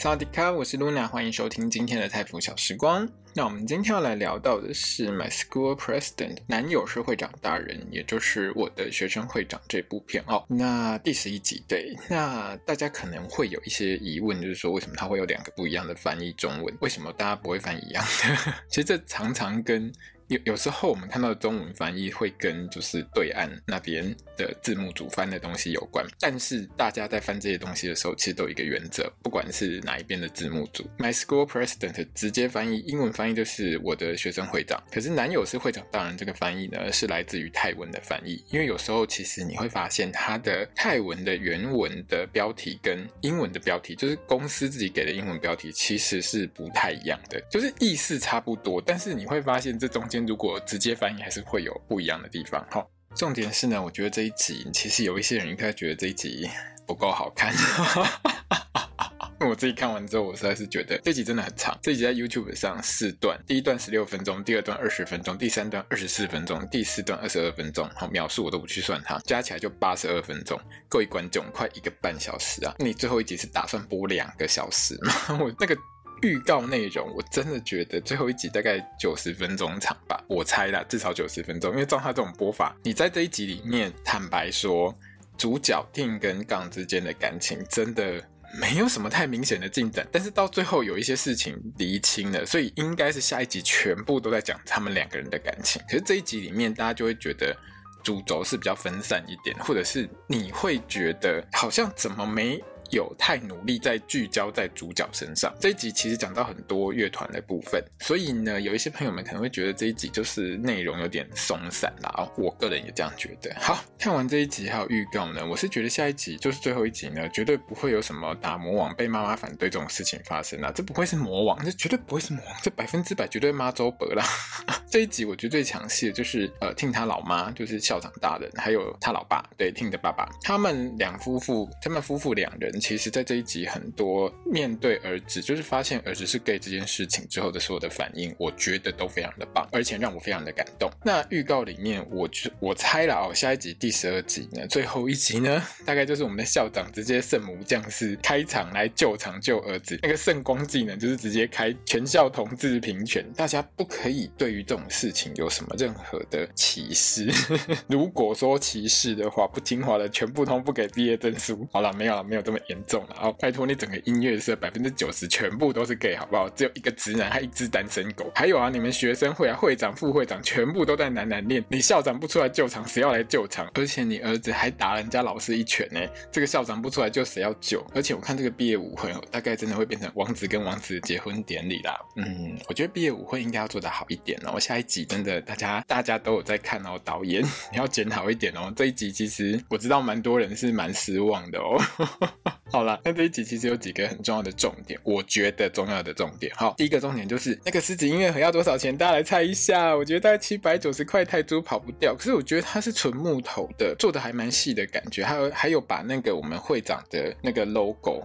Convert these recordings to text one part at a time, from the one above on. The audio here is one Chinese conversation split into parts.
萨迪卡，我是 Luna，欢迎收听今天的泰服小时光。那我们今天要来聊到的是《My School President》，男友是会长大人，也就是我的学生会长这部片哦。那第十一集，对，那大家可能会有一些疑问，就是说为什么它会有两个不一样的翻译中文？为什么大家不会翻一样的？其实这常常跟有有时候我们看到的中文翻译会跟就是对岸那边的字幕组翻的东西有关，但是大家在翻这些东西的时候，其实都有一个原则，不管是哪一边的字幕组。My School President 直接翻译英文翻译就是我的学生会长，可是男友是会长大人这个翻译呢，是来自于泰文的翻译，因为有时候其实你会发现它的泰文的原文的标题跟英文的标题，就是公司自己给的英文标题，其实是不太一样的，就是意思差不多，但是你会发现这中间。如果直接翻译还是会有不一样的地方。好，重点是呢，我觉得这一集其实有一些人应该觉得这一集不够好看。我自己看完之后，我实在是觉得这集真的很长。这集在 YouTube 上四段，第一段十六分钟，第二段二十分钟，第三段二十四分钟，第四段二十二分钟。好，秒数我都不去算它，加起来就八十二分钟。各位观众，快一个半小时啊！你最后一集是打算播两个小时吗？我那个。预告内容，我真的觉得最后一集大概九十分钟长吧，我猜啦，至少九十分钟。因为照他这种播法，你在这一集里面，坦白说，主角定跟 Gang 之间的感情真的没有什么太明显的进展，但是到最后有一些事情厘清了，所以应该是下一集全部都在讲他们两个人的感情。可是这一集里面，大家就会觉得主轴是比较分散一点，或者是你会觉得好像怎么没。有太努力在聚焦在主角身上。这一集其实讲到很多乐团的部分，所以呢，有一些朋友们可能会觉得这一集就是内容有点松散啦。哦，我个人也这样觉得。好，看完这一集还有预告呢，我是觉得下一集就是最后一集呢，绝对不会有什么打魔王被妈妈反对这种事情发生啦。这不会是魔王，这绝对不会是魔王，这百分之百绝对妈周伯啦。这一集我觉得最抢戏的就是呃听他老妈就是校长大人，还有他老爸，对听的爸爸，他们两夫妇，他们夫妇两人。其实，在这一集，很多面对儿子，就是发现儿子是 gay 这件事情之后的所有的反应，我觉得都非常的棒，而且让我非常的感动。那预告里面，我就我猜了哦，下一集第十二集呢，最后一集呢，大概就是我们的校长直接圣母降世开场来救场救儿子，那个圣光技能就是直接开全校同志平权，大家不可以对于这种事情有什么任何的歧视。如果说歧视的话，不听话的全部通不给毕业证书。好了，没有了，没有这么。严重了，哦拜托你整个音乐社百分之九十全部都是 gay 好不好？只有一个直男，还一只单身狗。还有啊，你们学生会啊，会长、副会长全部都在男男恋。你校长不出来救场，谁要来救场？而且你儿子还打人家老师一拳呢。这个校长不出来救，谁要救？而且我看这个毕业舞会，大概真的会变成王子跟王子的结婚典礼啦。嗯，我觉得毕业舞会应该要做得好一点哦。下一集真的大家大家都有在看哦，导演你要剪好一点哦。这一集其实我知道蛮多人是蛮失望的哦。好了，那这一集其实有几个很重要的重点，我觉得重要的重点。好，第一个重点就是那个狮子音乐盒要多少钱？大家来猜一下。我觉得大概七百九十块泰铢跑不掉。可是我觉得它是纯木头的，做的还蛮细的感觉。还有还有把那个我们会长的那个 logo。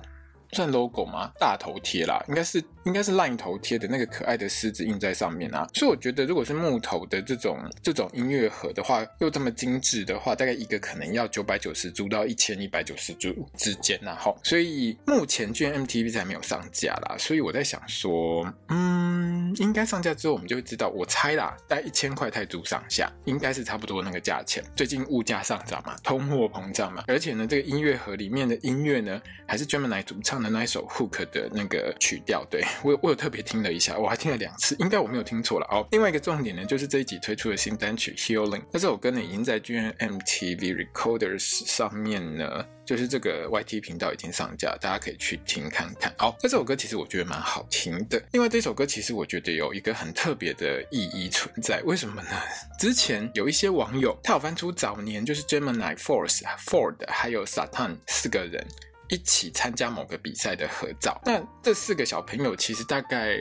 算 logo 吗？大头贴啦，应该是应该是 LINE 头贴的那个可爱的狮子印在上面啊。所以我觉得，如果是木头的这种这种音乐盒的话，又这么精致的话，大概一个可能要九百九十铢到一千一百九十铢之间呐。哈，所以目前 GMMTV 还没有上架啦。所以我在想说，嗯，应该上架之后我们就会知道。我猜啦，大概一千块泰铢上下，应该是差不多那个价钱。最近物价上涨嘛，通货膨胀嘛，而且呢，这个音乐盒里面的音乐呢，还是专门来主唱的那一首 Hook 的那个曲调，对，我我有特别听了一下，我还听了两次，应该我没有听错了哦。另外一个重点呢，就是这一集推出的新单曲 Healing，那这首歌呢已经在 GMMTV Recorders 上面呢，就是这个 YT 频道已经上架，大家可以去听看看。好，那这首歌其实我觉得蛮好听的。另外这首歌其实我觉得有一个很特别的意义存在，为什么呢？之前有一些网友他有翻出早年就是 Gemini Force、Ford 还有 Satan 四个人。一起参加某个比赛的合照，那这四个小朋友其实大概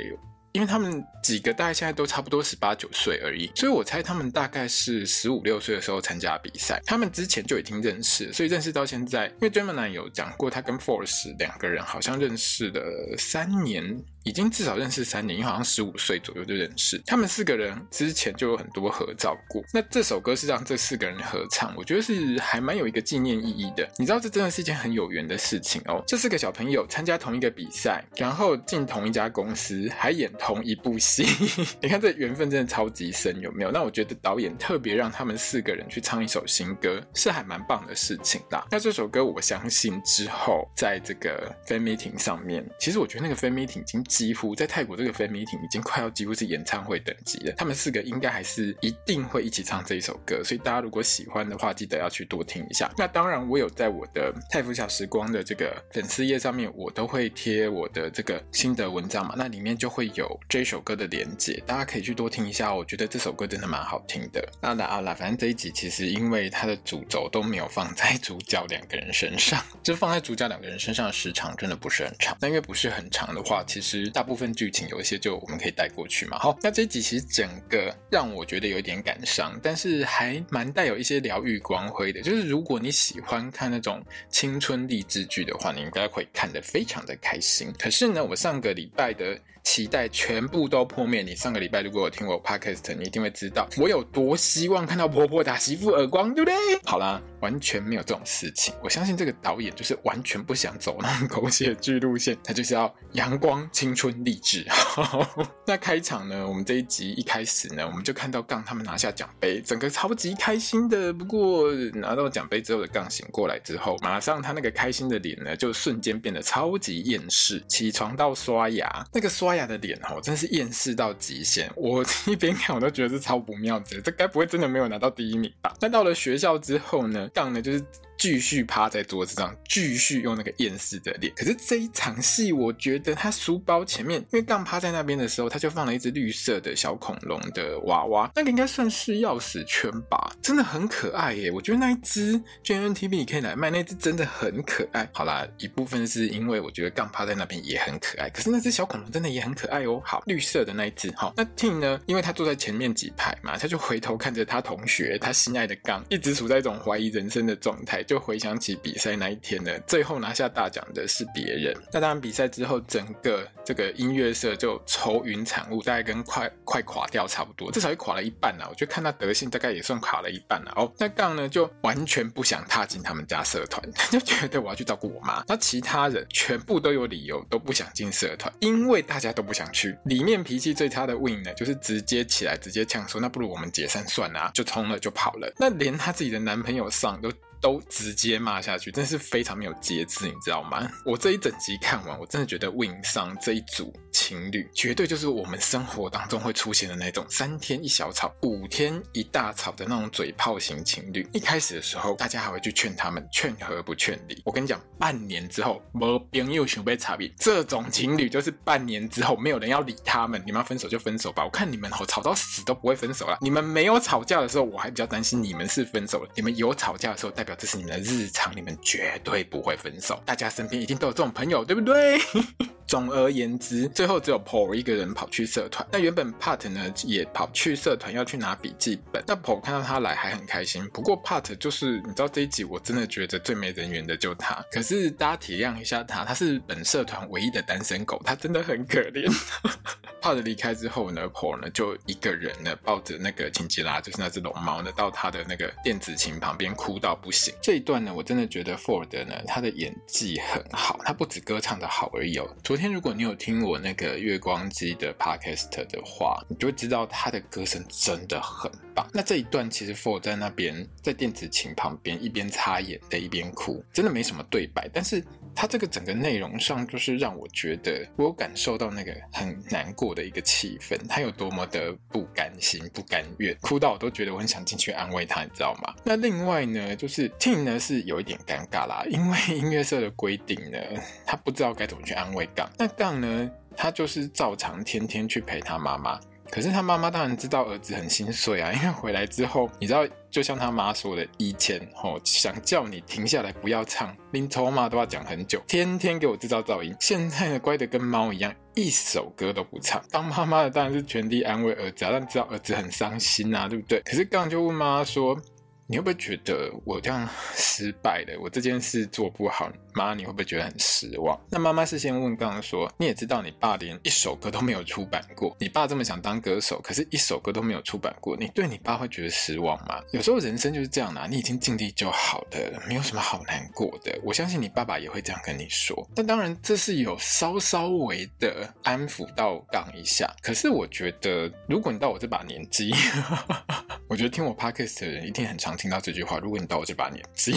因为他们几个大概现在都差不多十八九岁而已，所以我猜他们大概是十五六岁的时候参加比赛。他们之前就已经认识，所以认识到现在。因为 Gemini 有讲过，他跟 Force 两个人好像认识了三年。已经至少认识三年，因为好像十五岁左右就认识。他们四个人之前就有很多合照过。那这首歌是让这四个人合唱，我觉得是还蛮有一个纪念意义的。你知道，这真的是一件很有缘的事情哦。这四个小朋友参加同一个比赛，然后进同一家公司，还演同一部戏。你看这缘分真的超级深，有没有？那我觉得导演特别让他们四个人去唱一首新歌，是还蛮棒的事情啦。那这首歌，我相信之后在这个 fan meeting 上面，其实我觉得那个 fan meeting 已经。几乎在泰国这个 fan meeting 已经快要几乎是演唱会等级了，他们四个应该还是一定会一起唱这一首歌，所以大家如果喜欢的话，记得要去多听一下。那当然，我有在我的泰服小时光的这个粉丝页上面，我都会贴我的这个心得文章嘛，那里面就会有这首歌的连接，大家可以去多听一下。我觉得这首歌真的蛮好听的。那啦啊啦，反正这一集其实因为它的主轴都没有放在主角两个人身上，就放在主角两个人身上的时长真的不是很长。那因为不是很长的话，其实。大部分剧情有一些就我们可以带过去嘛。好，那这一集其实整个让我觉得有点感伤，但是还蛮带有一些疗愈光辉的。就是如果你喜欢看那种青春励志剧的话，你应该会看得非常的开心。可是呢，我上个礼拜的。期待全部都破灭。你上个礼拜如果有听我 podcast，你一定会知道我有多希望看到婆婆打媳妇耳光，对不对？好啦，完全没有这种事情。我相信这个导演就是完全不想走那种狗血剧路线，他就是要阳光、青春、励志。那开场呢，我们这一集一开始呢，我们就看到杠他们拿下奖杯，整个超级开心的。不过拿到奖杯之后的杠醒过来之后，马上他那个开心的脸呢，就瞬间变得超级厌世。起床到刷牙，那个刷。玛雅的脸哦，真是厌世到极限。我一边看，我都觉得是超不妙的。这该不会真的没有拿到第一名吧？但到了学校之后呢，杠呢就是。继续趴在桌子上，继续用那个厌世的脸。可是这一场戏，我觉得他书包前面，因为刚趴在那边的时候，他就放了一只绿色的小恐龙的娃娃，那个应该算是钥匙圈吧，真的很可爱耶。我觉得那一只 j n t v 可以来卖，那只真的很可爱。好啦，一部分是因为我觉得刚趴在那边也很可爱，可是那只小恐龙真的也很可爱哦。好，绿色的那一只，好，那 tin 呢？因为他坐在前面几排嘛，他就回头看着他同学，他心爱的刚，一直处在一种怀疑人生的状态。就回想起比赛那一天呢，最后拿下大奖的是别人。那当然，比赛之后，整个这个音乐社就愁云惨雾，大概跟快快垮掉差不多，至少也垮了一半了。我觉得看他德性，大概也算垮了一半了。哦，那杠呢，就完全不想踏进他们家社团，他 就觉得我要去照顾我妈。那其他人全部都有理由都不想进社团，因为大家都不想去。里面脾气最差的 Win 呢，就是直接起来直接呛说：“那不如我们解散算了！”就冲了就跑了。那连他自己的男朋友上都。都直接骂下去，真是非常没有节制，你知道吗？我这一整集看完，我真的觉得 Win 上这一组情侣，绝对就是我们生活当中会出现的那种三天一小吵，五天一大吵的那种嘴炮型情侣。一开始的时候，大家还会去劝他们，劝和不劝离。我跟你讲，半年之后，没朋友想被差别，这种情侣就是半年之后没有人要理他们，你们要分手就分手吧。我看你们吼吵到死都不会分手了。你们没有吵架的时候，我还比较担心你们是分手了。你们有吵架的时候，代表。这是你们的日常，你们绝对不会分手。大家身边一定都有这种朋友，对不对？总而言之，最后只有 Paul 一个人跑去社团。那原本 Pat 呢也跑去社团要去拿笔记本。那 Paul 看到他来还很开心。不过 Pat 就是你知道这一集我真的觉得最没人缘的就他。可是大家体谅一下他，他是本社团唯一的单身狗，他真的很可怜。Pat 离开之后呢，Paul 呢就一个人呢抱着那个金吉拉，就是那只龙猫呢，到他的那个电子琴旁边哭到不行。这一段呢，我真的觉得 Ford 呢他的演技很好，他不止歌唱的好而已哦。昨天如果你有听我那个月光机的 podcast 的话，你就会知道他的歌声真的很那这一段其实 For 在那边在电子琴旁边一边擦眼泪一边哭，真的没什么对白，但是他这个整个内容上就是让我觉得我有感受到那个很难过的一个气氛，他有多么的不甘心不甘愿，哭到我都觉得我很想进去安慰他，你知道吗？那另外呢，就是 Tin 呢是有一点尴尬啦，因为 音乐社的规定呢，他不知道该怎么去安慰杠。那杠呢，他就是照常天天去陪他妈妈。可是他妈妈当然知道儿子很心碎啊，因为回来之后，你知道，就像他妈说的，以前吼想叫你停下来不要唱，连头妈都要讲很久，天天给我制造噪音。现在呢，乖得跟猫一样，一首歌都不唱。当妈妈的当然是全力安慰儿子啊，但知道儿子很伤心啊，对不对？可是刚刚就问妈妈说。你会不会觉得我这样失败了？我这件事做不好，妈，你会不会觉得很失望？那妈妈是先问刚刚说，你也知道你爸连一首歌都没有出版过，你爸这么想当歌手，可是一首歌都没有出版过，你对你爸会觉得失望吗？有时候人生就是这样的啊，你已经尽力就好的，没有什么好难过的。我相信你爸爸也会这样跟你说。但当然，这是有稍稍微的安抚到刚一下。可是我觉得，如果你到我这把年纪，我觉得听我 podcast 的人一定很常听到这句话。如果你到我这把年纪，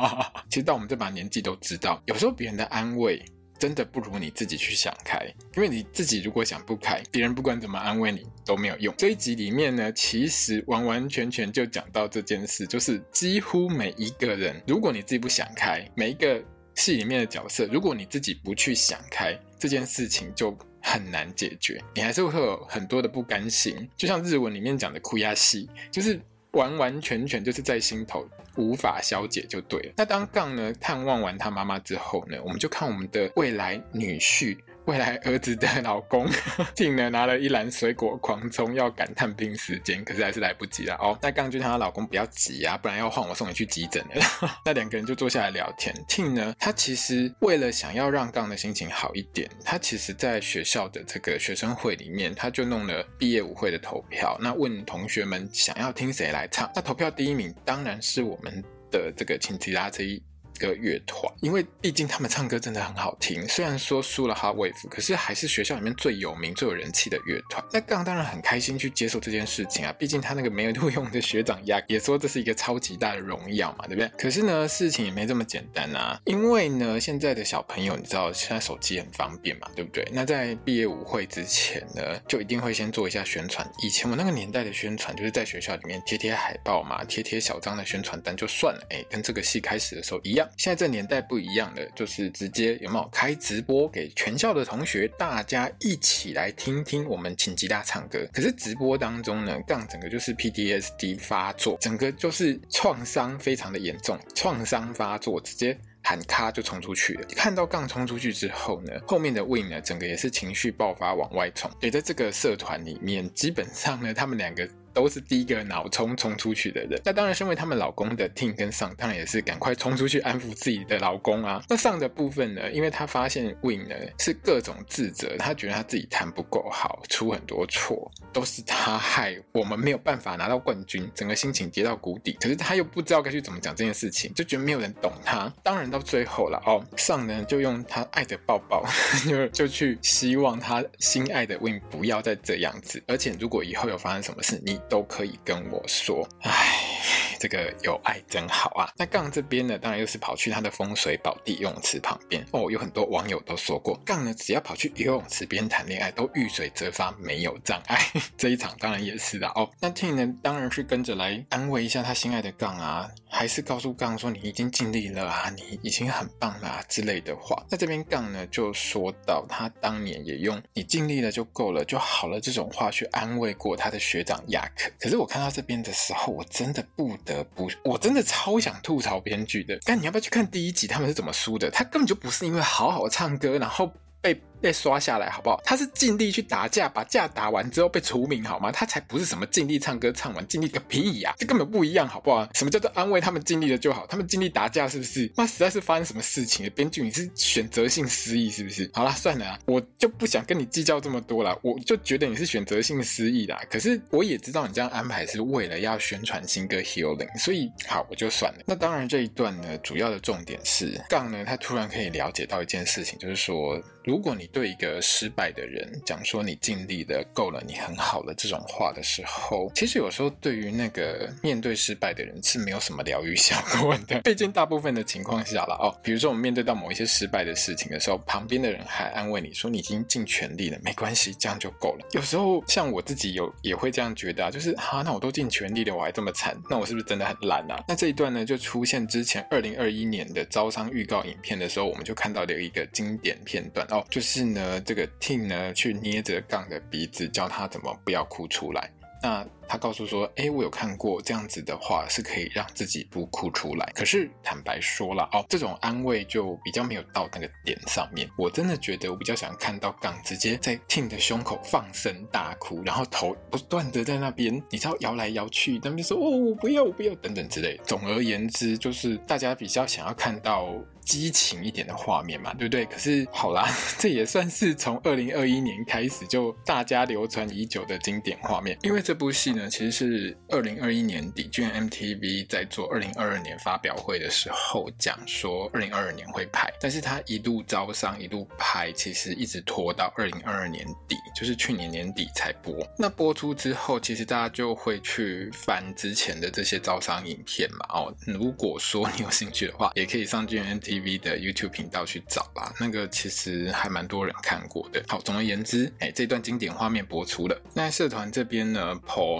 其实到我们这把年纪都知道，有时候别人的安慰真的不如你自己去想开。因为你自己如果想不开，别人不管怎么安慰你都没有用。这一集里面呢，其实完完全全就讲到这件事，就是几乎每一个人，如果你自己不想开，每一个戏里面的角色，如果你自己不去想开，这件事情就。很难解决，你还是会有很多的不甘心，就像日文里面讲的“苦亚西”，就是完完全全就是在心头无法消解就对了。那当杠呢探望完他妈妈之后呢，我们就看我们的未来女婿。未来儿子的老公 Tin 呢，拿了一篮水果狂冲，要赶探病时间，可是还是来不及了哦。那杠就让她老公不要急啊，不然要换我送你去急诊了。那两个人就坐下来聊天。Tin 呢，他其实为了想要让杠的心情好一点，他其实在学校的这个学生会里面，他就弄了毕业舞会的投票，那问同学们想要听谁来唱。那投票第一名当然是我们的这个亲戚拉这一。个乐团，因为毕竟他们唱歌真的很好听，虽然说输了 Hot Wave，可是还是学校里面最有名、最有人气的乐团。那杠当然很开心去接受这件事情啊，毕竟他那个没有录 用的学长呀，也说这是一个超级大的荣耀嘛，对不对？可是呢，事情也没这么简单啊，因为呢，现在的小朋友，你知道现在手机很方便嘛，对不对？那在毕业舞会之前呢，就一定会先做一下宣传。以前我那个年代的宣传，就是在学校里面贴贴海报嘛，贴贴小张的宣传单就算了，哎，跟这个戏开始的时候一样。现在这年代不一样了，就是直接有没有开直播给全校的同学，大家一起来听听我们请吉他唱歌。可是直播当中呢，杠整个就是 PTSD 发作，整个就是创伤非常的严重，创伤发作，直接喊卡就冲出去了。看到杠冲出去之后呢，后面的 Win 呢，整个也是情绪爆发往外冲。也在这个社团里面，基本上呢，他们两个。都是第一个脑冲冲出去的人。那当然，身为他们老公的 Tin 跟 Sang，当然也是赶快冲出去安抚自己的老公啊。那 Sang 的部分呢，因为他发现 Win 呢是各种自责，他觉得他自己弹不够好，出很多错，都是他害我们没有办法拿到冠军，整个心情跌到谷底。可是他又不知道该去怎么讲这件事情，就觉得没有人懂他。当然到最后了哦，Sang 呢就用他爱的抱抱，就就去希望他心爱的 Win 不要再这样子，而且如果以后有发生什么事，你。都可以跟我说，唉，这个有爱真好啊。那杠这边呢，当然又是跑去他的风水宝地游泳池旁边哦。有很多网友都说过，杠呢只要跑去游泳池边谈恋爱，都遇水则发，没有障碍。这一场当然也是的哦。那 T 呢，当然是跟着来安慰一下他心爱的杠啊，还是告诉杠说你已经尽力了啊，你已经很棒了啊之类的话。那这边杠呢就说到，他当年也用“你尽力了就够了就好了”这种话去安慰过他的学长亚克。可是我看到这边的时候，我真的不得不，我真的超想吐槽编剧的。但你要不要去看第一集，他们是怎么输的？他根本就不是因为好好唱歌，然后被。被刷下来好不好？他是尽力去打架，把架打完之后被除名好吗？他才不是什么尽力唱歌唱完，尽力个屁呀！这根本不一样好不好？什么叫做安慰他们尽力了就好？他们尽力打架是不是？那实在是发生什么事情了？编剧你是选择性失忆是不是？好啦，算了啊，我就不想跟你计较这么多了。我就觉得你是选择性失忆啦。可是我也知道你这样安排是为了要宣传新歌 Healing，所以好，我就算了。那当然这一段呢，主要的重点是杠呢，他突然可以了解到一件事情，就是说，如果你对一个失败的人讲说你尽力的够了，你很好了这种话的时候，其实有时候对于那个面对失败的人是没有什么疗愈效果的。毕竟大部分的情况下了哦，比如说我们面对到某一些失败的事情的时候，旁边的人还安慰你说你已经尽全力了，没关系，这样就够了。有时候像我自己有也会这样觉得啊，就是哈，那我都尽全力了，我还这么惨，那我是不是真的很烂啊？那这一段呢，就出现之前二零二一年的招商预告影片的时候，我们就看到了一个经典片段哦，就是。是呢，这个 Tim 呢去捏着杠的鼻子，教他怎么不要哭出来。那他告诉说：“诶，我有看过这样子的话，是可以让自己不哭出来。可是坦白说了哦，这种安慰就比较没有到那个点上面。我真的觉得我比较想看到杠直接在 Tim 的胸口放声大哭，然后头不断的在那边，你知道摇来摇去，他们就说哦，我不要，我不要等等之类。总而言之，就是大家比较想要看到。”激情一点的画面嘛，对不对？可是好啦，这也算是从二零二一年开始就大家流传已久的经典画面。因为这部戏呢，其实是二零二一年底，居然 MTV 在做二零二二年发表会的时候讲说二零二二年会拍，但是他一路招商一路拍，其实一直拖到二零二二年底，就是去年年底才播。那播出之后，其实大家就会去翻之前的这些招商影片嘛。哦，如果说你有兴趣的话，也可以上 GMMTV 的 YouTube 频道去找啦，那个其实还蛮多人看过的。好，总而言之，哎，这段经典画面播出了。那社团这边呢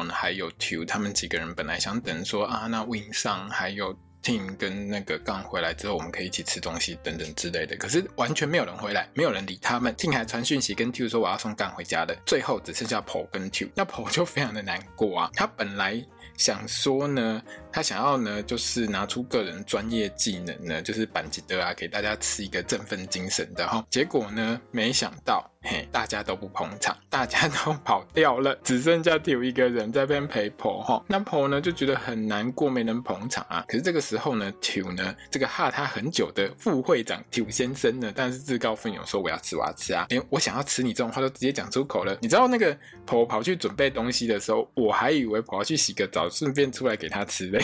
还有 Tew 他们几个人本来想等说啊，那 Win 上还有 Tim 跟那个杠回来之后，我们可以一起吃东西等等之类的。可是完全没有人回来，没有人理他们。Tim 还传讯息跟 Tew 说我要送杠回家的。最后只剩下 Paul 跟 Tew，那 Paul 就非常的难过啊，他本来。想说呢，他想要呢，就是拿出个人专业技能呢，就是板吉德啊，给大家吃一个振奋精神的哈。结果呢，没想到。大家都不捧场，大家都跑掉了，只剩下條一个人在边陪婆哈。那婆呢就觉得很难过，没能捧场啊。可是这个时候呢條呢这个哈他很久的副会长 Tew 先生呢，但是自告奋勇说我要吃，我要吃啊，连我想要吃你这种话都直接讲出口了。你知道那个婆跑去准备东西的时候，我还以为跑去洗个澡，顺便出来给他吃嘞。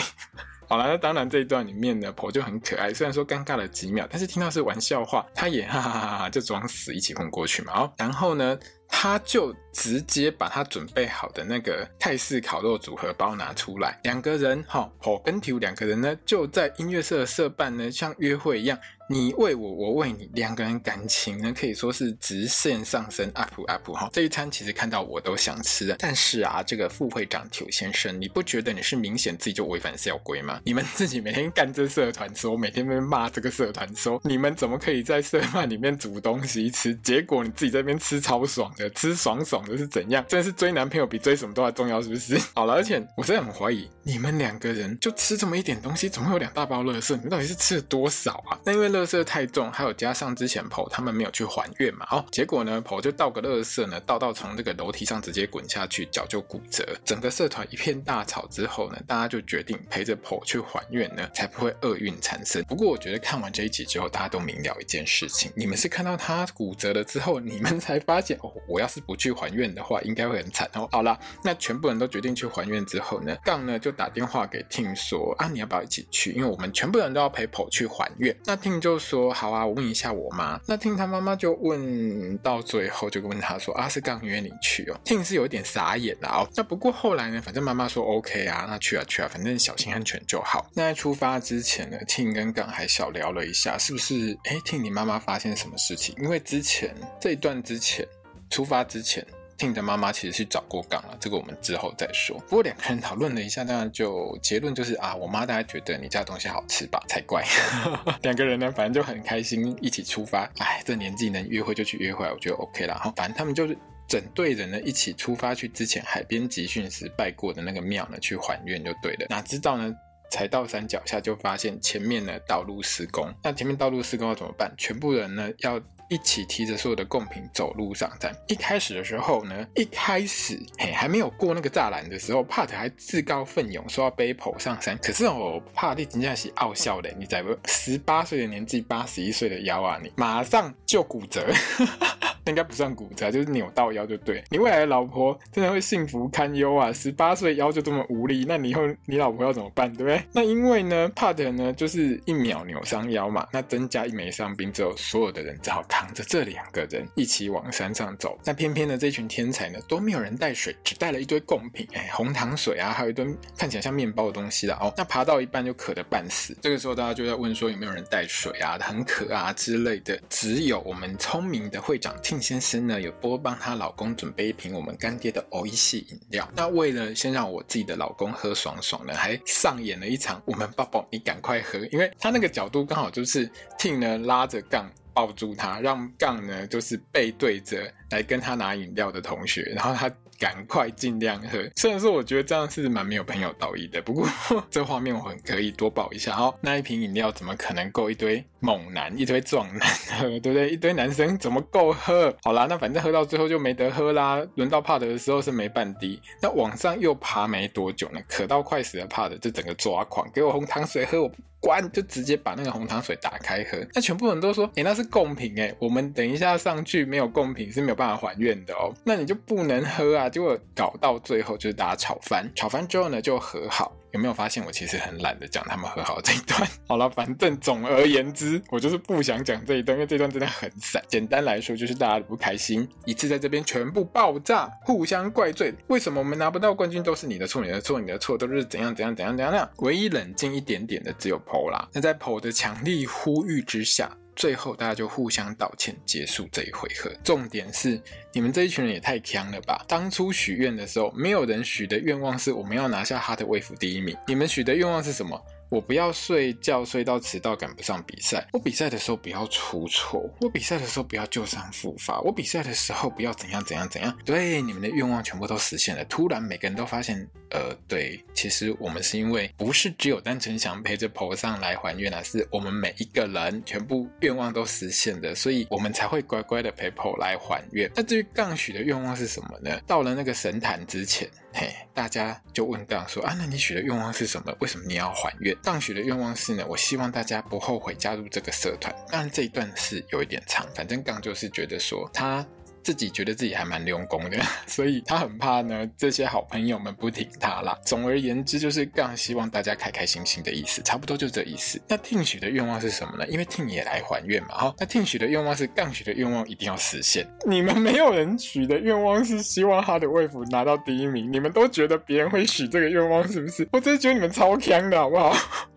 好了，那当然这一段里面呢婆就很可爱，虽然说尴尬了几秒，但是听到是玩笑话，他也 哈哈哈哈就装死一起混过去嘛。哦，然后呢，他就直接把他准备好的那个泰式烤肉组合包拿出来，两个人哈婆跟 T 五两个人呢就在音乐社的社办呢，像约会一样。你为我，我为你，两个人感情呢可以说是直线上升，up up 哈。这一餐其实看到我都想吃，但是啊，这个副会长邱先生，你不觉得你是明显自己就违反校规吗？你们自己每天干这社团，说每天在骂这个社团，说你们怎么可以在社办里面煮东西吃？结果你自己在那边吃超爽的，吃爽爽的是怎样？真的是追男朋友比追什么都还重要，是不是？好了，而且我真的很怀疑，你们两个人就吃这么一点东西，怎么会有两大包垃圾？你们到底是吃了多少啊？那因为。垃圾太重，还有加上之前 p 他们没有去还愿嘛，哦，结果呢 p 就倒个垃圾呢，倒到从这个楼梯上直接滚下去，脚就骨折。整个社团一片大吵之后呢，大家就决定陪着 p 去还愿呢，才不会厄运缠身。不过我觉得看完这一集之后，大家都明了一件事情：你们是看到他骨折了之后，你们才发现哦，我要是不去还愿的话，应该会很惨哦。好了，那全部人都决定去还愿之后呢，杠呢就打电话给 Tim 说啊，你要不要一起去？因为我们全部人都要陪 p 去还愿。那 Tim 就说好啊，我问一下我妈。那听他妈妈就问到最后，就问他说啊，是杠约你去哦。听是有点傻眼了哦。那不过后来呢，反正妈妈说 OK 啊，那去啊去啊，反正小心安全就好。那在出发之前呢，听跟杠还小聊了一下，是不是？哎，听你妈妈发现什么事情？因为之前这一段之前出发之前。Tim 的妈妈其实是找过杠了，这个我们之后再说。不过两个人讨论了一下，当然就结论就是啊，我妈大概觉得你家的东西好吃吧，才怪。两个人呢，反正就很开心一起出发。哎，这年纪能约会就去约会，我觉得 OK 啦。反正他们就是整队人呢一起出发去之前海边集训时拜过的那个庙呢去还愿就对了。哪知道呢，才到山脚下就发现前面呢道路施工。那前面道路施工要怎么办？全部人呢要。一起提着所有的贡品走路上山。一开始的时候呢，一开始嘿还没有过那个栅栏的时候，帕特还自告奋勇说要背跑上山。可是哦，帕特真的是傲笑的，你在不？十八岁的年纪，八十一岁的腰啊，你马上就骨折。应该不算骨折，就是扭到腰就对。你未来的老婆真的会幸福堪忧啊！十八岁腰就这么无力，那你以后你老婆要怎么办，对不对？那因为呢，Pat 呢就是一秒扭伤腰嘛，那增加一枚伤兵之后，所有的人只好扛着这两个人一起往山上走。那偏偏的这群天才呢都没有人带水，只带了一堆贡品，哎，红糖水啊，还有一堆看起来像面包的东西啦。哦，那爬到一半就渴得半死。这个时候大家就在问说有没有人带水啊？很渴啊之类的。只有我们聪明的会长。先生呢有多帮她老公准备一瓶我们干爹的欧一系饮料。那为了先让我自己的老公喝爽爽呢，还上演了一场我们抱抱你赶快喝，因为他那个角度刚好就是 Tin 呢拉着杠。抱住他，让杠呢就是背对着来跟他拿饮料的同学，然后他。赶快尽量喝。虽然说我觉得这样是蛮没有朋友道义的，不过 这画面我很可以多报一下哦。那一瓶饮料怎么可能够一堆猛男、一堆壮男喝，对不对？一堆男生怎么够喝？好啦，那反正喝到最后就没得喝啦。轮到帕德的时候是没半滴，那往上又爬没多久呢，渴到快死的帕德就整个抓狂，给我红糖水喝我。关就直接把那个红糖水打开喝，那全部人都说，哎，那是贡品哎，我们等一下上去没有贡品是没有办法还愿的哦，那你就不能喝啊，结果搞到最后就是大家吵翻，吵翻之后呢就和好。有没有发现我其实很懒得讲他们和好这一段？好了，反正总而言之，我就是不想讲这一段，因为这段真的很散。简单来说，就是大家的不开心，一次在这边全部爆炸，互相怪罪。为什么我们拿不到冠军都是你的错，你的错，你的错，都是怎样怎样怎样怎样那样。唯一冷静一点点的只有 Paul 啦。那在 Paul 的强力呼吁之下。最后，大家就互相道歉，结束这一回合。重点是，你们这一群人也太强了吧！当初许愿的时候，没有人许的愿望是我们要拿下哈特威夫第一名。你们许的愿望是什么？我不要睡觉睡到迟到赶不上比赛。我比赛的时候不要出错。我比赛的时候不要旧伤复发。我比赛的时候不要怎样怎样怎样。对，你们的愿望全部都实现了。突然每个人都发现，呃，对，其实我们是因为不是只有单纯想陪着 Paul 上来还愿啊，是我们每一个人全部愿望都实现的，所以我们才会乖乖的陪 Paul 来还愿。那至于杠许的愿望是什么呢？到了那个神坛之前。嘿，大家就问杠说啊，那你许的愿望是什么？为什么你要还愿？杠许的愿望是呢，我希望大家不后悔加入这个社团。当然这一段是有一点长，反正杠就是觉得说他。自己觉得自己还蛮用功的，所以他很怕呢，这些好朋友们不挺他啦。总而言之，就是更希望大家开开心心的意思，差不多就这意思。那听许的愿望是什么呢？因为听也来还愿嘛，哈。那听许的愿望是杠许的愿望一定要实现。你们没有人许的愿望是希望他的 Wave 拿到第一名，你们都觉得别人会许这个愿望是不是？我真的觉得你们超强的好不好？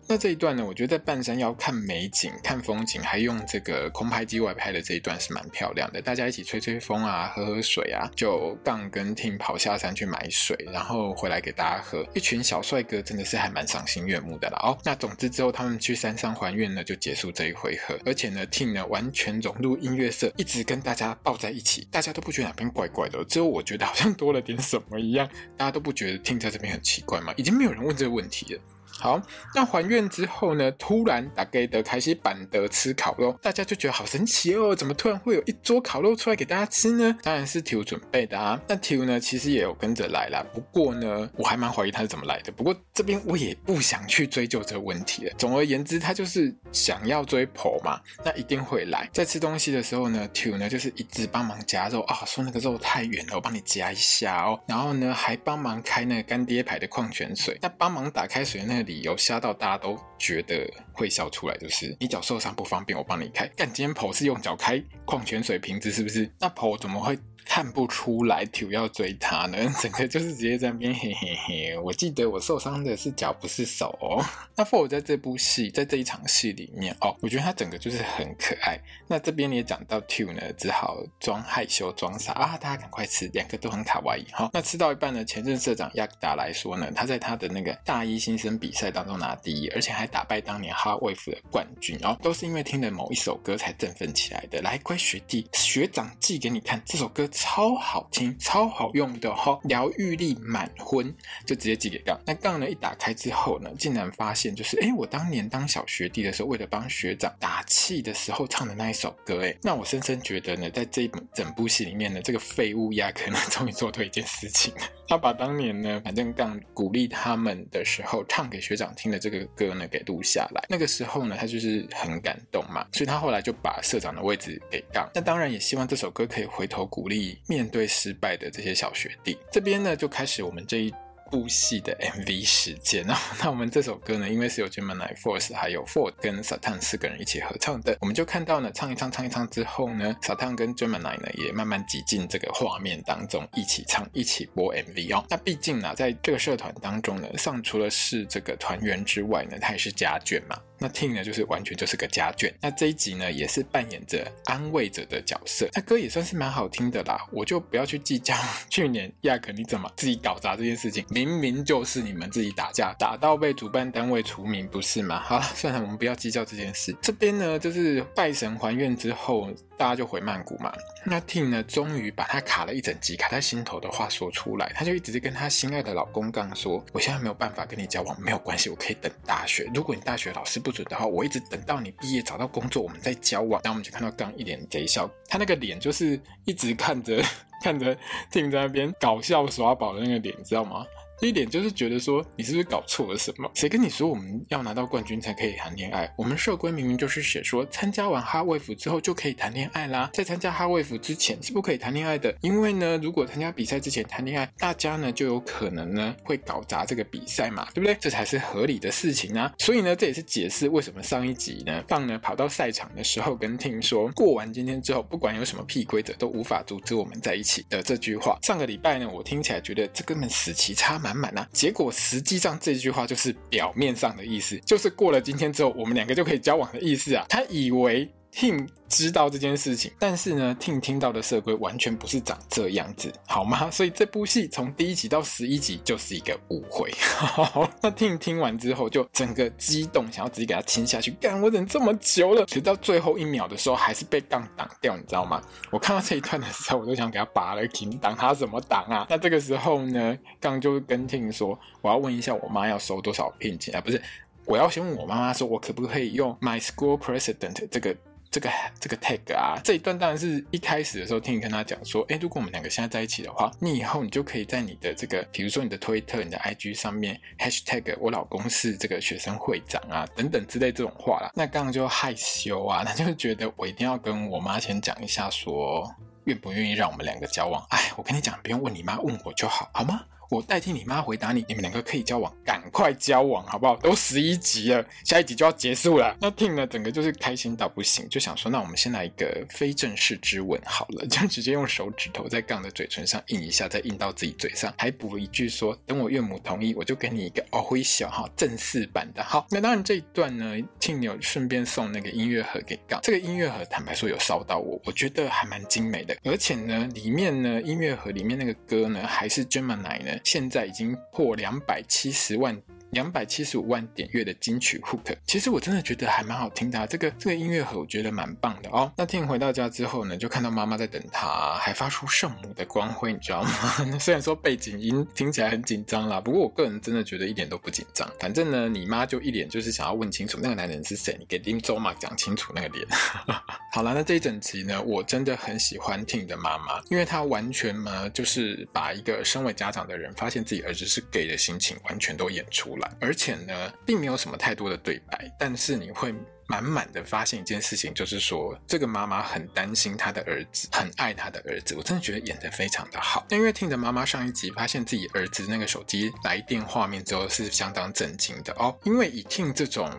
那这一段呢，我觉得在半山腰看美景、看风景，还用这个空拍机外拍的这一段是蛮漂亮的。大家一起吹吹风啊，喝喝水啊，就杠跟 Tim 跑下山去买水，然后回来给大家喝。一群小帅哥真的是还蛮赏心悦目的啦。哦，那总之之后他们去山上还愿呢，就结束这一回合。而且呢，Tim 呢完全融入音乐社，一直跟大家抱在一起，大家都不觉得哪边怪怪的，只有我觉得好像多了点什么一样。大家都不觉得 Tim 在这边很奇怪吗？已经没有人问这个问题了。好，那还愿之后呢？突然大家的开始板德吃烤肉，大家就觉得好神奇哦！怎么突然会有一桌烤肉出来给大家吃呢？当然是 Tiu 准备的啊。那 Tiu 呢，其实也有跟着来啦。不过呢，我还蛮怀疑他是怎么来的。不过这边我也不想去追究这个问题了。总而言之，他就是想要追婆嘛，那一定会来。在吃东西的时候呢，Tiu 呢就是一直帮忙夹肉啊，说那个肉太远了，我帮你夹一下哦。然后呢，还帮忙开那个干爹牌的矿泉水。那帮忙打开水那个。理由吓到大家都觉得会笑出来，就是你脚受伤不方便，我帮你开。但，今天跑是用脚开矿泉水瓶子，是不是？那跑怎么会？看不出来 Tue 要追他呢，整个就是直接在那边嘿嘿嘿。我记得我受伤的是脚，不是手哦。那 Four 在这部戏，在这一场戏里面哦，我觉得他整个就是很可爱。那这边也讲到 Tue 呢，只好装害羞装傻啊，大家赶快吃，两个都很卡哇伊哈。那吃到一半呢，前任社长亚克达来说呢，他在他的那个大一新生比赛当中拿第一，而且还打败当年 Hot Wave 的冠军哦，都是因为听了某一首歌才振奋起来的。来，乖学弟，学长寄给你看这首歌。超好听，超好用的哈，疗愈力满分，就直接寄给杠。那杠呢，一打开之后呢，竟然发现就是，哎，我当年当小学弟的时候，为了帮学长打气的时候唱的那一首歌，哎，那我深深觉得呢，在这一整部戏里面呢，这个废物亚可能终于做对一件事情。他把当年呢，反正杠鼓励他们的时候唱给学长听的这个歌呢，给录下来。那个时候呢，他就是很感动嘛，所以他后来就把社长的位置给杠。那当然也希望这首歌可以回头鼓励面对失败的这些小学弟。这边呢，就开始我们这一。部戏的 MV 时间啊，那我们这首歌呢，因为是由 Gemini Force 还有 Ford 跟 Satan 四个人一起合唱的，我们就看到呢，唱一唱，唱一唱之后呢，Satan 跟 Gemini 呢也慢慢挤进这个画面当中，一起唱，一起播 MV 哦。那毕竟呢，在这个社团当中呢，上除了是这个团员之外呢，他也是家眷嘛。那 tin 呢就是完全就是个家眷。那这一集呢也是扮演着安慰者的角色。那歌也算是蛮好听的啦，我就不要去计较 去年亚肯你怎么自己搞砸这件事情，明明就是你们自己打架打到被主办单位除名，不是吗？好了，算了，我们不要计较这件事。这边呢就是拜神还愿之后。大家就回曼谷嘛，那 t i n 呢，终于把他卡了一整集卡在心头的话说出来，他就一直跟他心爱的老公刚说，我现在没有办法跟你交往，没有关系，我可以等大学。如果你大学老师不准的话，我一直等到你毕业找到工作，我们再交往。然后我们就看到刚一脸贼笑，他那个脸就是一直看着 看着 t i n 在那边搞笑耍宝的那个脸，你知道吗？这一点就是觉得说，你是不是搞错了什么？谁跟你说我们要拿到冠军才可以谈恋爱？我们社规明明就是写说，参加完哈卫福之后就可以谈恋爱啦。在参加哈卫福之前是不可以谈恋爱的，因为呢，如果参加比赛之前谈恋爱，大家呢就有可能呢会搞砸这个比赛嘛，对不对？这才是合理的事情啊。所以呢，这也是解释为什么上一集呢，放呢跑到赛场的时候跟听说，过完今天之后，不管有什么屁规则都无法阻止我们在一起的这句话。上个礼拜呢，我听起来觉得这根本死期差嘛满满啊！结果实际上这句话就是表面上的意思，就是过了今天之后，我们两个就可以交往的意思啊！他以为。Tin 知道这件事情，但是呢，Tin 听到的社规完全不是长这样子，好吗？所以这部戏从第一集到十一集就是一个误会。那 Tin 听完之后就整个激动，想要直接给他亲下去。干，我等这么久了，直到最后一秒的时候还是被杠挡掉，你知道吗？我看到这一段的时候，我都想给他拔了停，挡他怎么挡啊？那这个时候呢，杠就跟 Ting 说：“我要问一下我妈要收多少聘金啊？不是，我要先问我妈妈说，我可不可以用 My School President 这个。”这个这个 tag 啊，这一段当然是一开始的时候听你跟他讲说，哎，如果我们两个现在在一起的话，你以后你就可以在你的这个，比如说你的推特、你的 IG 上面 hashtag 我老公是这个学生会长啊，等等之类这种话啦。那刚刚就害羞啊，他就觉得我一定要跟我妈先讲一下说，说愿不愿意让我们两个交往。哎，我跟你讲，不用问你妈，问我就好，好吗？我代替你妈回答你，你们两个可以交往，赶快交往，好不好？都十一集了，下一集就要结束了。那 Ting 呢，整个就是开心到不行，就想说，那我们先来一个非正式之吻好了，就直接用手指头在杠的嘴唇上印一下，再印到自己嘴上，还补一句说，等我岳母同意，我就给你一个哦会小哈正式版的。好，那当然这一段呢，Ting 有顺便送那个音乐盒给杠，这个音乐盒坦白说有烧到我，我觉得还蛮精美的，而且呢，里面呢音乐盒里面那个歌呢，还是 Gemini 呢。现在已经破两百七十万。两百七十五万点阅的金曲 Hook，其实我真的觉得还蛮好听的啊。这个这个音乐盒我觉得蛮棒的哦。那 Ting 回到家之后呢，就看到妈妈在等他，还发出圣母的光辉，你知道吗？虽然说背景音听起来很紧张啦，不过我个人真的觉得一点都不紧张。反正呢，你妈就一脸就是想要问清楚那个男人是谁，你给林周嘛讲清楚那个脸。好了，那这一整集呢，我真的很喜欢 Ting 的妈妈，因为她完全呢就是把一个身为家长的人发现自己儿子是 gay 的心情完全都演出。而且呢，并没有什么太多的对白，但是你会满满的发现一件事情，就是说这个妈妈很担心她的儿子，很爱她的儿子。我真的觉得演得非常的好。因为听着妈妈上一集发现自己儿子那个手机来电画面之后，是相当震惊的哦。因为以听这种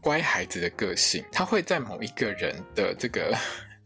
乖孩子的个性，他会在某一个人的这个。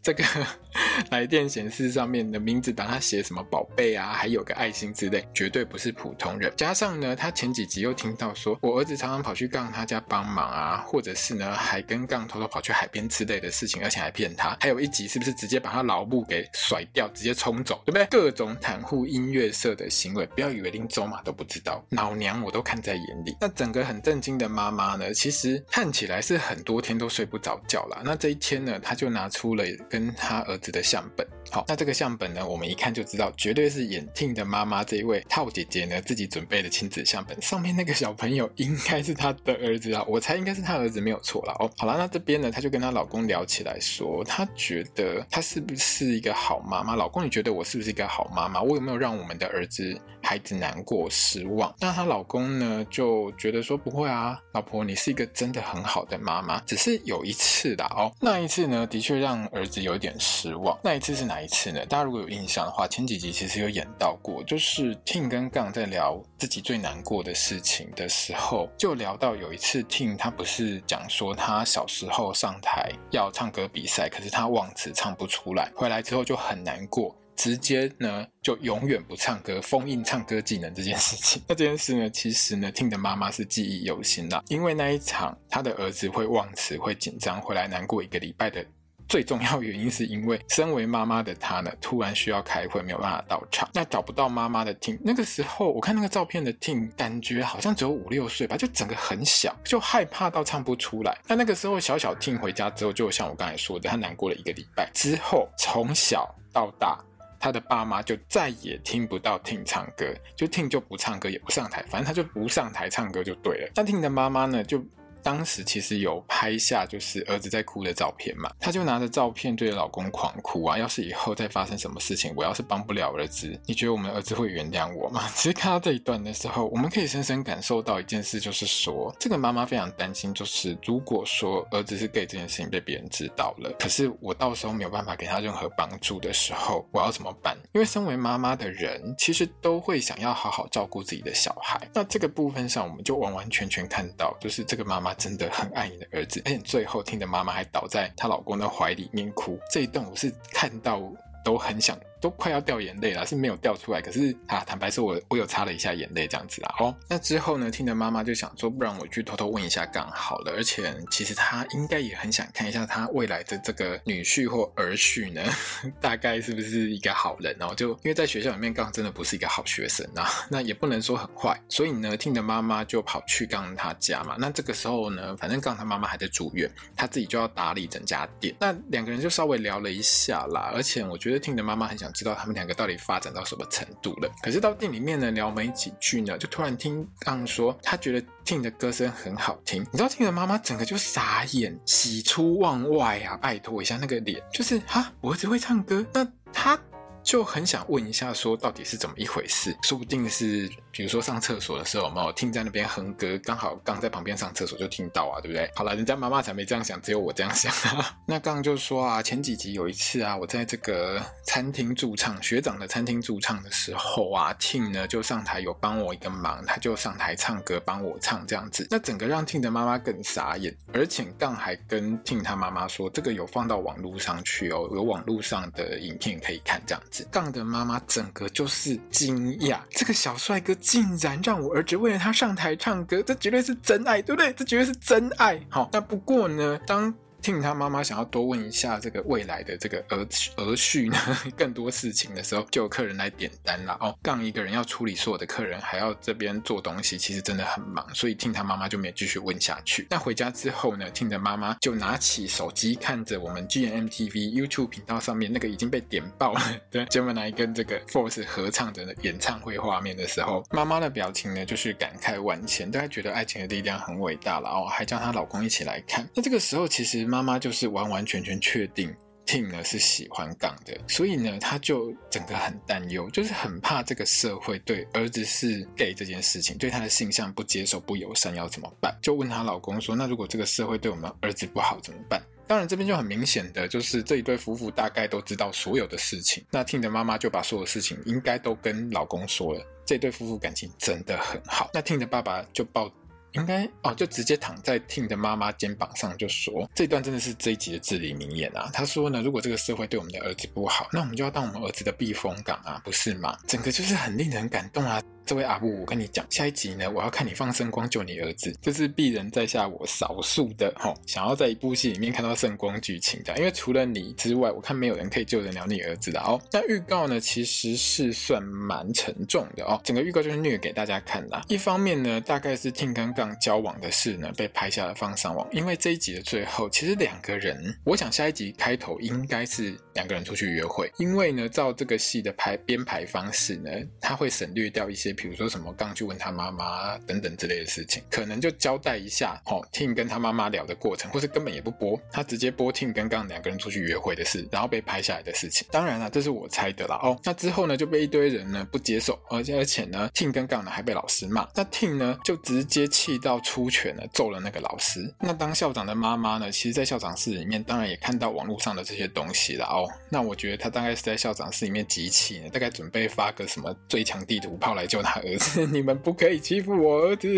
这个 来电显示上面的名字，当他写什么宝贝啊，还有个爱心之类，绝对不是普通人。加上呢，他前几集又听到说，我儿子常常跑去杠他家帮忙啊，或者是呢，还跟杠偷偷跑去海边之类的事情，而且还骗他。还有一集是不是直接把他老母给甩掉，直接冲走，对不对？各种袒护音乐社的行为，不要以为连周马都不知道，老娘我都看在眼里。那整个很震惊的妈妈呢，其实看起来是很多天都睡不着觉啦。那这一天呢，他就拿出了。跟他儿子的相本，好，那这个相本呢，我们一看就知道，绝对是眼镜的妈妈这一位套姐姐呢自己准备的亲子相本，上面那个小朋友应该是她的儿子啊，我猜应该是她儿子没有错了哦。好了，那这边呢，她就跟她老公聊起来说，她觉得她是不是一个好妈妈？老公，你觉得我是不是一个好妈妈？我有没有让我们的儿子孩子难过失望？那她老公呢就觉得说不会啊，老婆你是一个真的很好的妈妈，只是有一次的哦，那一次呢的确让儿子。有点失望。那一次是哪一次呢？大家如果有印象的话，前几集其实有演到过，就是 Ting 跟杠在聊自己最难过的事情的时候，就聊到有一次 Ting 他不是讲说他小时候上台要唱歌比赛，可是他忘词唱不出来，回来之后就很难过。直接呢就永远不唱歌，封印唱歌技能这件事情。那这件事呢，其实呢，Ting 的妈妈是记忆犹新的，因为那一场他的儿子会忘词、会紧张、回来难过一个礼拜的。最重要原因是因为身为妈妈的她呢，突然需要开会，没有办法到场。那找不到妈妈的 Tin，那个时候我看那个照片的 Tin，感觉好像只有五六岁吧，就整个很小，就害怕到唱不出来。那那个时候小小 Tin 回家之后，就像我刚才说的，她难过了一个礼拜之后，从小到大，她的爸妈就再也听不到 Tin 唱歌，就 Tin 就不唱歌，也不上台，反正她就不上台唱歌就对了。但 Tin 的妈妈呢，就。当时其实有拍下就是儿子在哭的照片嘛，她就拿着照片对着老公狂哭啊！要是以后再发生什么事情，我要是帮不了儿子，你觉得我们儿子会原谅我吗？其实看到这一段的时候，我们可以深深感受到一件事，就是说这个妈妈非常担心，就是如果说儿子是 gay 这件事情被别人知道了，可是我到时候没有办法给他任何帮助的时候，我要怎么办？因为身为妈妈的人，其实都会想要好好照顾自己的小孩。那这个部分上，我们就完完全全看到，就是这个妈妈。真的很爱你的儿子，而且最后听的妈妈还倒在她老公的怀里面哭，这一段我是看到都很想。都快要掉眼泪了，是没有掉出来。可是啊，坦白说我，我有擦了一下眼泪这样子啦。哦，那之后呢听的妈妈就想说，不然我去偷偷问一下刚好了。而且其实她应该也很想看一下她未来的这个女婿或儿婿呢，大概是不是一个好人哦？就因为在学校里面，刚真的不是一个好学生啊，那也不能说很坏。所以呢听的妈妈就跑去刚他家嘛。那这个时候呢，反正刚他妈妈还在住院，他自己就要打理整家店。那两个人就稍微聊了一下啦。而且我觉得听的妈妈很想知道他们两个到底。发展到什么程度了？可是到店里面呢，聊没几句呢，就突然听刚说，他觉得 Ting 的歌声很好听。你知道 Ting 的妈妈整个就傻眼，喜出望外啊！拜托一下那个脸，就是哈，我儿子会唱歌，那他就很想问一下，说到底是怎么一回事？说不定是。比如说上厕所的时候，有没有听在那边哼歌，刚好刚在旁边上厕所就听到啊，对不对？好了，人家妈妈才没这样想，只有我这样想啊。那刚刚就说啊，前几集有一次啊，我在这个餐厅驻唱，学长的餐厅驻唱的时候啊，Tin 呢就上台有帮我一个忙，他就上台唱歌帮我唱这样子。那整个让 Tin 的妈妈更傻眼，而且刚还跟 Tin 他妈妈说，这个有放到网络上去哦，有网络上的影片可以看这样杠。的妈妈整个就是惊讶，这个小帅哥。竟然让我儿子为了他上台唱歌，这绝对是真爱，对不对？这绝对是真爱。好，那不过呢，当。听他妈妈想要多问一下这个未来的这个儿儿婿呢，更多事情的时候，就有客人来点单了哦。杠一个人要处理所有的客人，还要这边做东西，其实真的很忙，所以听他妈妈就没继续问下去。那回家之后呢听的妈妈就拿起手机看着我们 G M T V YouTube 频道上面那个已经被点爆了的 Gemini 跟这个 Force 合唱的演唱会画面的时候，妈妈的表情呢就是感慨万千，大家觉得爱情的力量很伟大了哦，还叫她老公一起来看。那这个时候其实。妈妈就是完完全全确定 Ting 呢是喜欢杠的，所以呢，她就整个很担忧，就是很怕这个社会对儿子是 gay 这件事情，对他的性向不接受、不友善，要怎么办？就问她老公说：“那如果这个社会对我们儿子不好怎么办？”当然，这边就很明显的就是这一对夫妇大概都知道所有的事情。那 Ting 的妈妈就把所有事情应该都跟老公说了。这对夫妇感情真的很好。那 Ting 的爸爸就抱。应该哦，就直接躺在 Tin 的妈妈肩膀上，就说这段真的是这一集的至理名言啊。他说呢，如果这个社会对我们的儿子不好，那我们就要当我们儿子的避风港啊，不是吗？整个就是很令人感动啊。这位阿布，我跟你讲，下一集呢，我要看你放圣光救你儿子，这是鄙人在下我少数的哦，想要在一部戏里面看到圣光剧情的，因为除了你之外，我看没有人可以救得了你儿子的哦。那预告呢，其实是算蛮沉重的哦，整个预告就是虐给大家看的。一方面呢，大概是 t i n 跟杠交往的事呢被拍下来放上网，因为这一集的最后，其实两个人，我想下一集开头应该是两个人出去约会，因为呢，照这个戏的排编排方式呢，他会省略掉一些。比如说什么刚去问他妈妈等等之类的事情，可能就交代一下哦，Ting 跟他妈妈聊的过程，或是根本也不播，他直接播 Ting 跟刚两个人出去约会的事，然后被拍下来的事情。当然了，这是我猜的啦哦。那之后呢，就被一堆人呢不接受，而且而且呢，Ting 跟刚呢还被老师骂。那 Ting 呢就直接气到出拳了，揍了那个老师。那当校长的妈妈呢，其实在校长室里面，当然也看到网络上的这些东西了哦。那我觉得他大概是在校长室里面集气呢，大概准备发个什么最强地图炮来救他儿子，你们不可以欺负我儿子。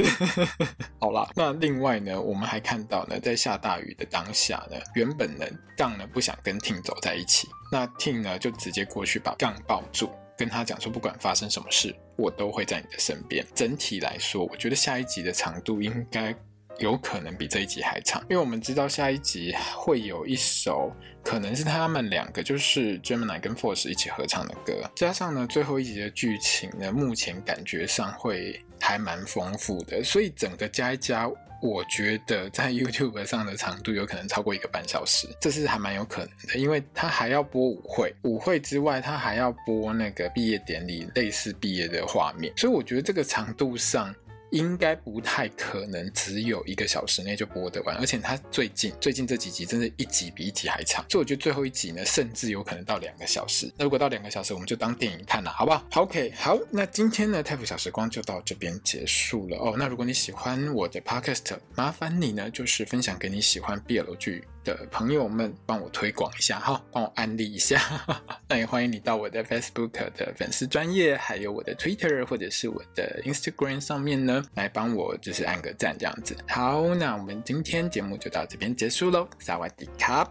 好啦，那另外呢，我们还看到呢，在下大雨的当下呢，原本呢杠呢不想跟 T 走在一起，那 T 呢就直接过去把杠抱住，跟他讲说，不管发生什么事，我都会在你的身边。整体来说，我觉得下一集的长度应该。有可能比这一集还长，因为我们知道下一集会有一首可能是他们两个就是 Gemini 跟 Force 一起合唱的歌，加上呢最后一集的剧情呢，目前感觉上会还蛮丰富的，所以整个加一加，我觉得在 YouTube 上的长度有可能超过一个半小时，这是还蛮有可能的，因为他还要播舞会，舞会之外他还要播那个毕业典礼类似毕业的画面，所以我觉得这个长度上。应该不太可能只有一个小时内就播得完，而且它最近最近这几集真的一集比一集还长，所以我觉得最后一集呢，甚至有可能到两个小时。那如果到两个小时，我们就当电影看了，好不好？，OK，好，那今天呢，泰腐小时光就到这边结束了哦。那如果你喜欢我的 Podcast，麻烦你呢，就是分享给你喜欢 BL 剧的朋友们帮我推广一下哈，帮我安利一下。那也欢迎你到我的 Facebook 的粉丝专业，还有我的 Twitter 或者是我的 Instagram 上面呢，来帮我就是按个赞这样子。好，那我们今天节目就到这边结束喽，萨瓦迪卡。